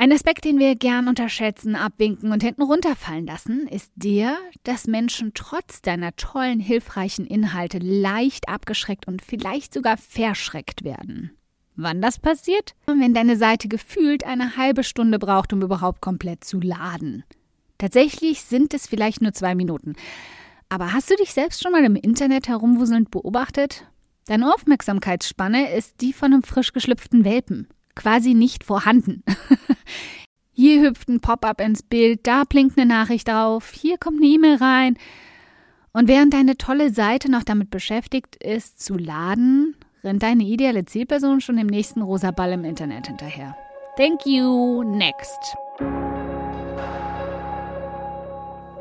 Ein Aspekt, den wir gern unterschätzen, abwinken und hinten runterfallen lassen, ist der, dass Menschen trotz deiner tollen, hilfreichen Inhalte leicht abgeschreckt und vielleicht sogar verschreckt werden. Wann das passiert? Wenn deine Seite gefühlt eine halbe Stunde braucht, um überhaupt komplett zu laden. Tatsächlich sind es vielleicht nur zwei Minuten. Aber hast du dich selbst schon mal im Internet herumwuselnd beobachtet? Deine Aufmerksamkeitsspanne ist die von einem frisch geschlüpften Welpen quasi nicht vorhanden. hier hüpft ein Pop-up ins Bild, da blinkt eine Nachricht drauf, hier kommt eine E-Mail rein. Und während deine tolle Seite noch damit beschäftigt ist, zu laden, rennt deine ideale Zielperson schon dem nächsten rosa Ball im Internet hinterher. Thank you, next.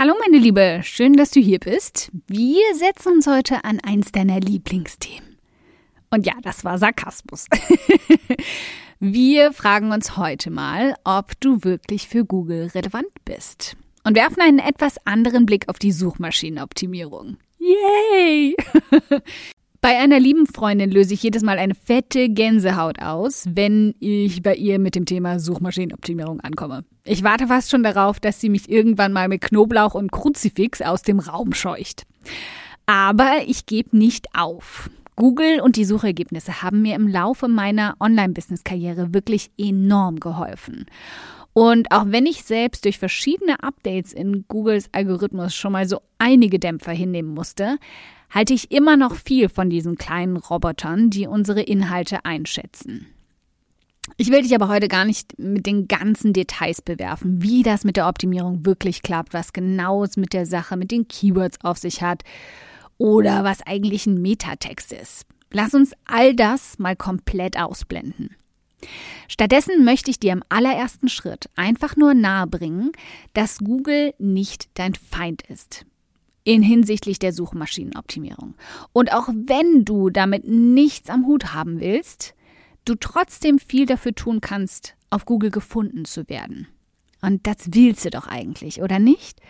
Hallo meine Liebe, schön, dass du hier bist. Wir setzen uns heute an eins deiner Lieblingsthemen. Und ja, das war Sarkasmus. Wir fragen uns heute mal, ob du wirklich für Google relevant bist. Und werfen einen etwas anderen Blick auf die Suchmaschinenoptimierung. Yay! Bei einer lieben Freundin löse ich jedes Mal eine fette Gänsehaut aus, wenn ich bei ihr mit dem Thema Suchmaschinenoptimierung ankomme. Ich warte fast schon darauf, dass sie mich irgendwann mal mit Knoblauch und Kruzifix aus dem Raum scheucht. Aber ich gebe nicht auf. Google und die Suchergebnisse haben mir im Laufe meiner Online-Business-Karriere wirklich enorm geholfen. Und auch wenn ich selbst durch verschiedene Updates in Googles Algorithmus schon mal so einige Dämpfer hinnehmen musste, halte ich immer noch viel von diesen kleinen Robotern, die unsere Inhalte einschätzen. Ich will dich aber heute gar nicht mit den ganzen Details bewerfen, wie das mit der Optimierung wirklich klappt, was genau es mit der Sache, mit den Keywords auf sich hat oder was eigentlich ein Metatext ist. Lass uns all das mal komplett ausblenden. Stattdessen möchte ich dir im allerersten Schritt einfach nur nahebringen, dass Google nicht dein Feind ist in hinsichtlich der Suchmaschinenoptimierung. Und auch wenn du damit nichts am Hut haben willst, du trotzdem viel dafür tun kannst, auf Google gefunden zu werden. Und das willst du doch eigentlich, oder nicht?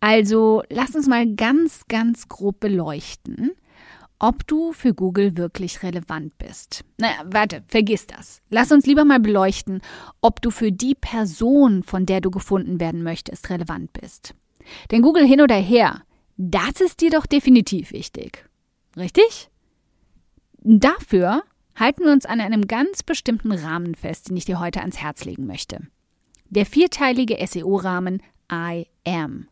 Also lass uns mal ganz, ganz grob beleuchten, ob du für Google wirklich relevant bist. Naja, warte, vergiss das. Lass uns lieber mal beleuchten, ob du für die Person, von der du gefunden werden möchtest, relevant bist. Denn Google hin oder her, das ist dir doch definitiv wichtig. Richtig? Dafür halten wir uns an einem ganz bestimmten Rahmen fest, den ich dir heute ans Herz legen möchte. Der vierteilige SEO-Rahmen I am.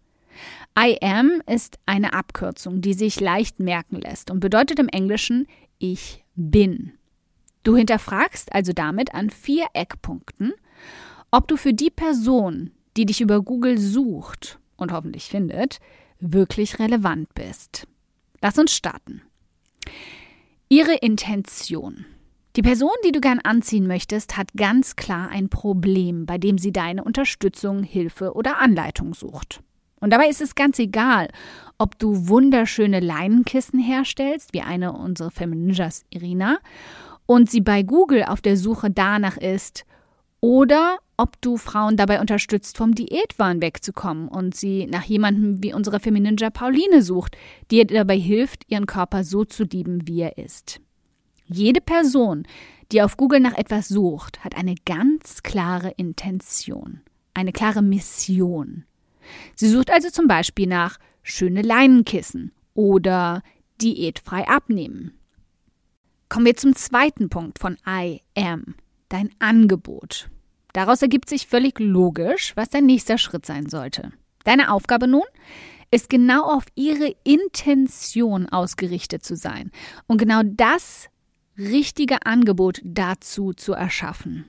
I am ist eine Abkürzung, die sich leicht merken lässt und bedeutet im Englischen ich bin. Du hinterfragst also damit an vier Eckpunkten, ob du für die Person, die dich über Google sucht und hoffentlich findet, wirklich relevant bist. Lass uns starten. Ihre Intention. Die Person, die du gern anziehen möchtest, hat ganz klar ein Problem, bei dem sie deine Unterstützung, Hilfe oder Anleitung sucht. Und dabei ist es ganz egal, ob du wunderschöne Leinenkissen herstellst, wie eine unserer Feminingers Irina, und sie bei Google auf der Suche danach ist, oder ob du Frauen dabei unterstützt, vom Diätwahn wegzukommen und sie nach jemandem wie unsere Femininja Pauline sucht, die ihr dabei hilft, ihren Körper so zu lieben, wie er ist. Jede Person, die auf Google nach etwas sucht, hat eine ganz klare Intention, eine klare Mission. Sie sucht also zum Beispiel nach schöne Leinenkissen oder diätfrei abnehmen. Kommen wir zum zweiten Punkt von I am, dein Angebot. Daraus ergibt sich völlig logisch, was dein nächster Schritt sein sollte. Deine Aufgabe nun? ist genau auf ihre Intention ausgerichtet zu sein und genau das richtige Angebot dazu zu erschaffen.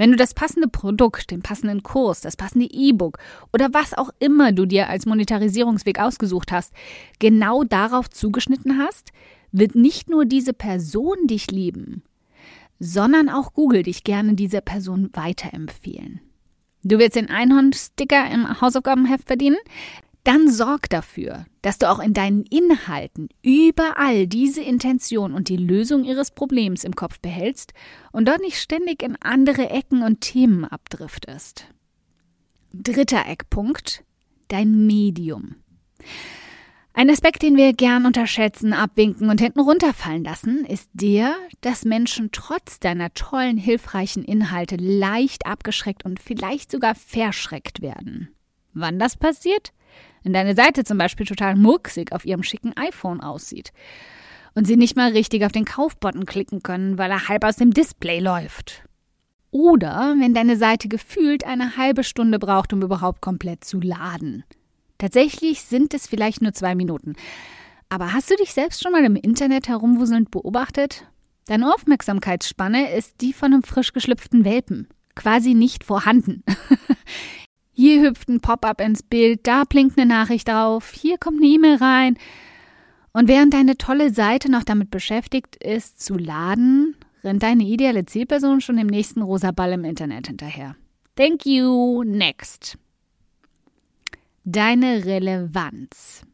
Wenn du das passende Produkt, den passenden Kurs, das passende E-Book oder was auch immer du dir als Monetarisierungsweg ausgesucht hast, genau darauf zugeschnitten hast, wird nicht nur diese Person dich lieben, sondern auch Google dich gerne dieser Person weiterempfehlen. Du willst den Einhorn-Sticker im Hausaufgabenheft verdienen? Dann sorg dafür, dass du auch in deinen Inhalten überall diese Intention und die Lösung ihres Problems im Kopf behältst und dort nicht ständig in andere Ecken und Themen abdriftest. Dritter Eckpunkt, dein Medium. Ein Aspekt, den wir gern unterschätzen, abwinken und hinten runterfallen lassen, ist der, dass Menschen trotz deiner tollen, hilfreichen Inhalte leicht abgeschreckt und vielleicht sogar verschreckt werden. Wann das passiert? Wenn deine Seite zum Beispiel total murksig auf ihrem schicken iPhone aussieht und sie nicht mal richtig auf den Kaufbutton klicken können, weil er halb aus dem Display läuft. Oder wenn deine Seite gefühlt eine halbe Stunde braucht, um überhaupt komplett zu laden. Tatsächlich sind es vielleicht nur zwei Minuten. Aber hast du dich selbst schon mal im Internet herumwuselnd beobachtet? Deine Aufmerksamkeitsspanne ist die von einem frisch geschlüpften Welpen. Quasi nicht vorhanden. Hier hüpft ein Pop-up ins Bild, da blinkt eine Nachricht drauf, hier kommt eine E-Mail rein. Und während deine tolle Seite noch damit beschäftigt ist, zu laden, rennt deine ideale Zielperson schon dem nächsten rosa Ball im Internet hinterher. Thank you, next. Deine Relevanz.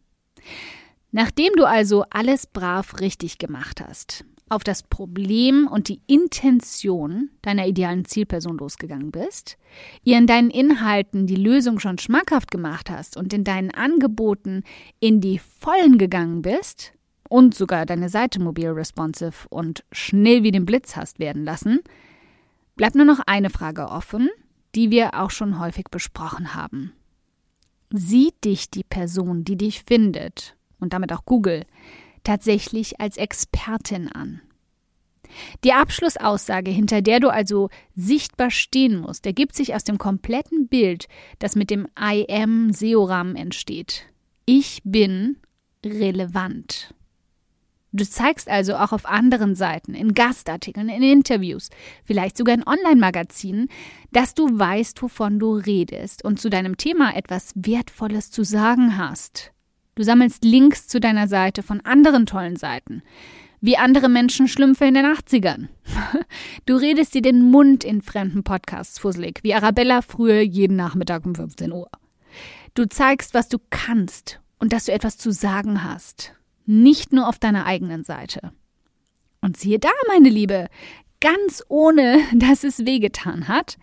Nachdem du also alles brav richtig gemacht hast, auf das Problem und die Intention deiner idealen Zielperson losgegangen bist, ihr in deinen Inhalten die Lösung schon schmackhaft gemacht hast und in deinen Angeboten in die Vollen gegangen bist und sogar deine Seite mobil responsive und schnell wie den Blitz hast werden lassen, bleibt nur noch eine Frage offen, die wir auch schon häufig besprochen haben. Sieht dich die Person, die dich findet, und damit auch Google, tatsächlich als Expertin an. Die Abschlussaussage, hinter der du also sichtbar stehen musst, ergibt sich aus dem kompletten Bild, das mit dem I am SEO-Rahmen entsteht. Ich bin relevant. Du zeigst also auch auf anderen Seiten, in Gastartikeln, in Interviews, vielleicht sogar in Online-Magazinen, dass du weißt, wovon du redest und zu deinem Thema etwas Wertvolles zu sagen hast. Du sammelst Links zu deiner Seite von anderen tollen Seiten. Wie andere Menschen Schlümpfe in den 80ern. Du redest dir den Mund in fremden Podcasts fusselig, wie Arabella früher jeden Nachmittag um 15 Uhr. Du zeigst, was du kannst und dass du etwas zu sagen hast. Nicht nur auf deiner eigenen Seite. Und siehe da, meine Liebe, ganz ohne, dass es wehgetan hat,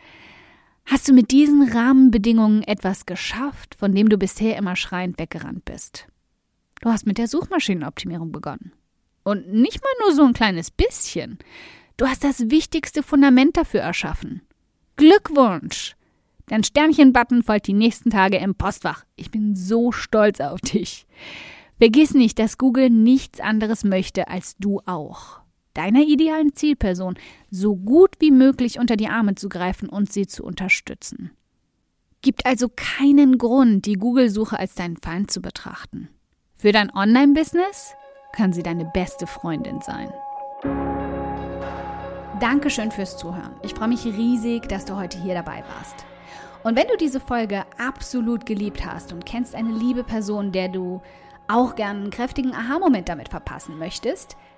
Hast du mit diesen Rahmenbedingungen etwas geschafft, von dem du bisher immer schreiend weggerannt bist? Du hast mit der Suchmaschinenoptimierung begonnen. Und nicht mal nur so ein kleines bisschen. Du hast das wichtigste Fundament dafür erschaffen. Glückwunsch! Dein Sternchen-Button folgt die nächsten Tage im Postfach. Ich bin so stolz auf dich. Vergiss nicht, dass Google nichts anderes möchte als du auch deiner idealen Zielperson so gut wie möglich unter die Arme zu greifen und sie zu unterstützen. Gibt also keinen Grund, die Google-Suche als deinen Feind zu betrachten. Für dein Online-Business kann sie deine beste Freundin sein. Dankeschön fürs Zuhören. Ich freue mich riesig, dass du heute hier dabei warst. Und wenn du diese Folge absolut geliebt hast und kennst eine liebe Person, der du auch gern einen kräftigen Aha-Moment damit verpassen möchtest,